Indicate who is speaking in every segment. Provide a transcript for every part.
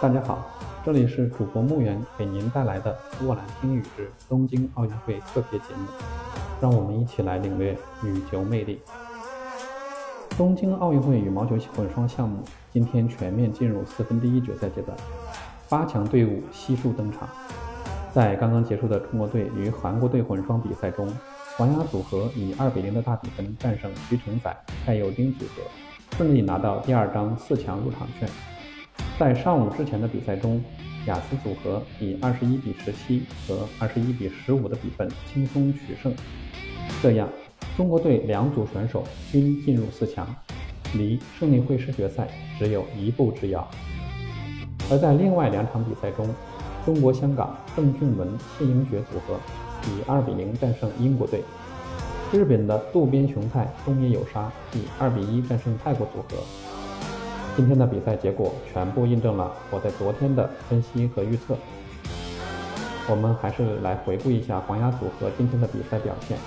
Speaker 1: 大家好，这里是主播木源给您带来的《沃兰听雨之东京奥运会》特别节目，让我们一起来领略羽球魅力。东京奥运会羽毛球混双项目今天全面进入四分之一决赛阶段，八强队伍悉数登场。在刚刚结束的中国队与韩国队混双比赛中，黄雅组合以二比零的大比分战胜徐承宰、蔡佑丁组合，顺利拿到第二张四强入场券。在上午之前的比赛中，雅思组合以二十一比十七和二十一比十五的比分轻松取胜，这样中国队两组选手均进入四强，离胜利会师决赛只有一步之遥。而在另外两场比赛中，中国香港邓俊文、谢盈珏组合以二比零战胜英国队，日本的渡边雄太、东野有沙以二比一战胜泰国组合。今天的比赛结果全部印证了我在昨天的分析和预测。我们还是来回顾一下黄雅组合今天的比赛表现。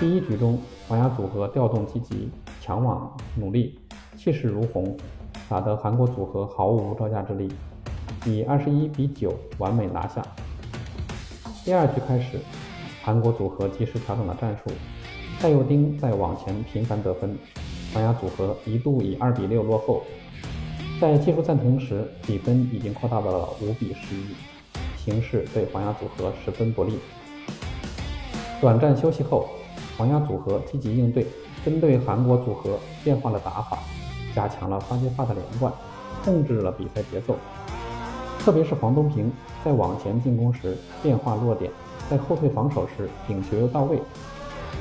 Speaker 1: 第一局中，黄雅组合调动积极，抢网努力，气势如虹，打得韩国组合毫无招架之力，以二十一比九完美拿下。第二局开始，韩国组合及时调整了战术，蔡佑丁在网前频繁得分。黄雅组合一度以二比六落后，在技术暂停时，比分已经扩大到了五比十一，形势对黄雅组合十分不利。短暂休息后，黄雅组合积极应对，针对韩国组合变化了打法，加强了发接发的连贯，控制了比赛节奏。特别是黄东萍在网前进攻时变化落点，在后退防守时顶球又到位。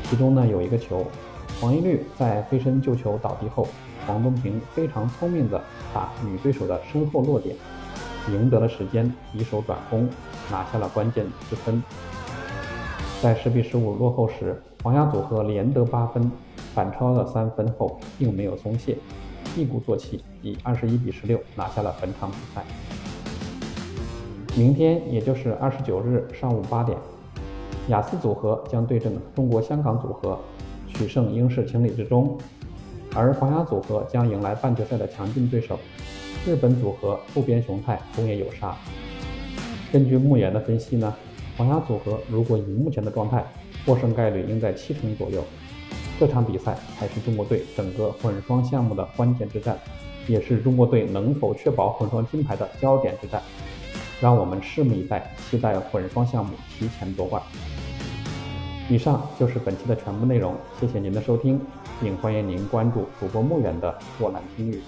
Speaker 1: 其中呢有一个球。黄一律在飞身救球倒地后，黄东萍非常聪明地打女对手的身后落点，赢得了时间，以手转攻，拿下了关键之分。在十比十五落后时，黄雅组合连得八分，反超了三分后，并没有松懈，一鼓作气，以二十一比十六拿下了本场比赛。明天，也就是二十九日上午八点，雅思组合将对阵中国香港组合。取胜应是情理之中，而黄雅组合将迎来半决赛的强劲对手——日本组合渡边雄太、东野有沙。根据牧野的分析呢，黄雅组合如果以目前的状态，获胜概率应在七成左右。这场比赛才是中国队整个混双项目的关键之战，也是中国队能否确保混双金牌的焦点之战。让我们拭目以待，期待混双项目提前夺冠。以上就是本期的全部内容，谢谢您的收听，并欢迎您关注主播穆远的沃兰听语。